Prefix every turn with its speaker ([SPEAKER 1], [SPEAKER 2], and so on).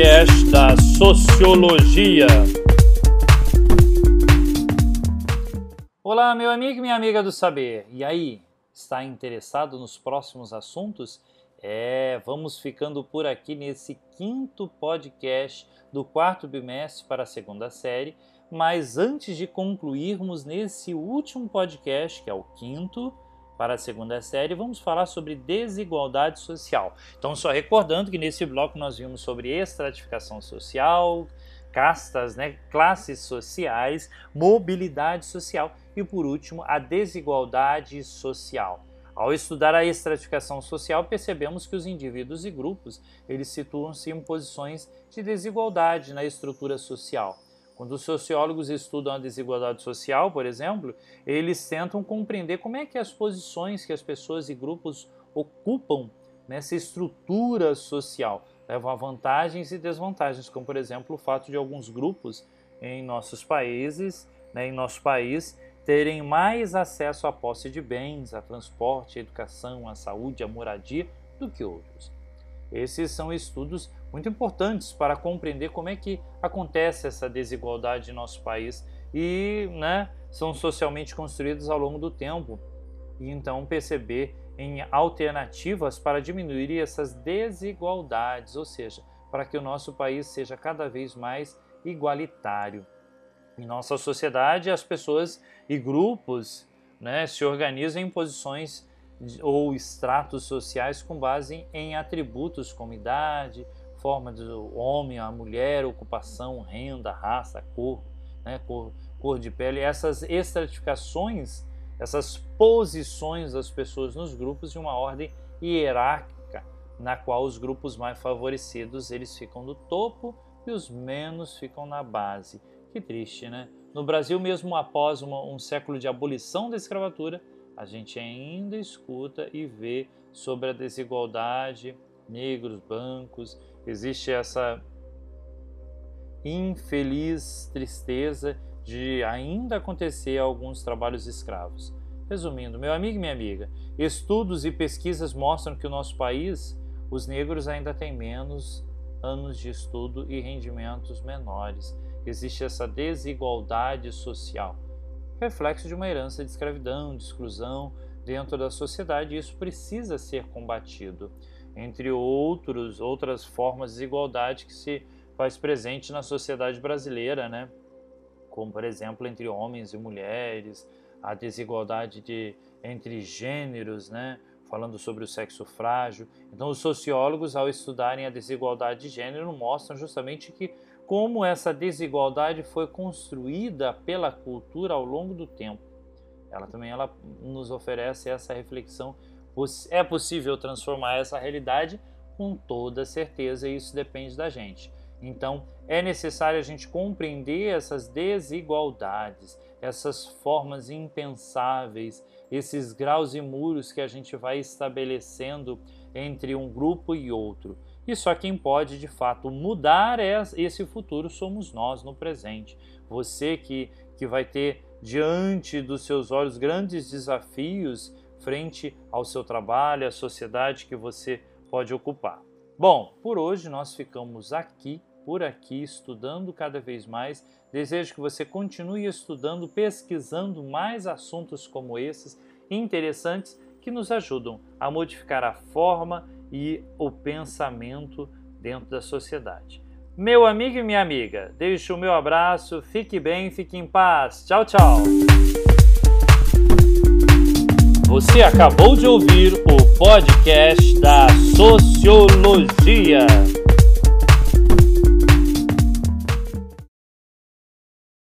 [SPEAKER 1] podcast da Sociologia. Olá, meu amigo e minha amiga do saber. E aí, está interessado nos próximos assuntos? É, vamos ficando por aqui nesse quinto podcast do quarto bimestre para a segunda série. Mas antes de concluirmos nesse último podcast, que é o quinto, para a segunda série, vamos falar sobre desigualdade social. Então, só recordando que nesse bloco nós vimos sobre estratificação social, castas, né, classes sociais, mobilidade social e, por último, a desigualdade social. Ao estudar a estratificação social, percebemos que os indivíduos e grupos eles situam-se em posições de desigualdade na estrutura social. Quando os sociólogos estudam a desigualdade social, por exemplo, eles tentam compreender como é que as posições que as pessoas e grupos ocupam nessa estrutura social levam a vantagens e desvantagens, como por exemplo o fato de alguns grupos em nossos países, né, em nosso país, terem mais acesso à posse de bens, a transporte, à educação, à saúde, à moradia do que outros. Esses são estudos muito importantes para compreender como é que acontece essa desigualdade em nosso país e né, são socialmente construídos ao longo do tempo. E então perceber em alternativas para diminuir essas desigualdades, ou seja, para que o nosso país seja cada vez mais igualitário. Em nossa sociedade, as pessoas e grupos né, se organizam em posições ou estratos sociais com base em atributos como idade, forma do homem, a mulher, ocupação, renda, raça, cor, né, cor, cor de pele. Essas estratificações, essas posições das pessoas nos grupos de uma ordem hierárquica, na qual os grupos mais favorecidos eles ficam no topo e os menos ficam na base. Que triste, né? No Brasil, mesmo após uma, um século de abolição da escravatura, a gente ainda escuta e vê sobre a desigualdade, negros, bancos, existe essa infeliz tristeza de ainda acontecer alguns trabalhos escravos. Resumindo, meu amigo e minha amiga, estudos e pesquisas mostram que o nosso país, os negros ainda têm menos anos de estudo e rendimentos menores. Existe essa desigualdade social reflexo de uma herança de escravidão, de exclusão dentro da sociedade, e isso precisa ser combatido. Entre outros, outras formas de desigualdade que se faz presente na sociedade brasileira, né? como por exemplo entre homens e mulheres, a desigualdade de, entre gêneros, né? falando sobre o sexo frágil. Então, os sociólogos, ao estudarem a desigualdade de gênero, mostram justamente que como essa desigualdade foi construída pela cultura ao longo do tempo. Ela também ela nos oferece essa reflexão. É possível transformar essa realidade com toda certeza e isso depende da gente. Então, é necessário a gente compreender essas desigualdades, essas formas impensáveis, esses graus e muros que a gente vai estabelecendo entre um grupo e outro. E só quem pode de fato mudar esse futuro somos nós no presente. Você que, que vai ter diante dos seus olhos grandes desafios frente ao seu trabalho, à sociedade que você pode ocupar. Bom, por hoje nós ficamos aqui, por aqui, estudando cada vez mais. Desejo que você continue estudando, pesquisando mais assuntos como esses interessantes que nos ajudam a modificar a forma e o pensamento dentro da sociedade. Meu amigo e minha amiga, deixo o meu abraço, fique bem, fique em paz. Tchau, tchau. Você acabou de ouvir o podcast da Sociologia.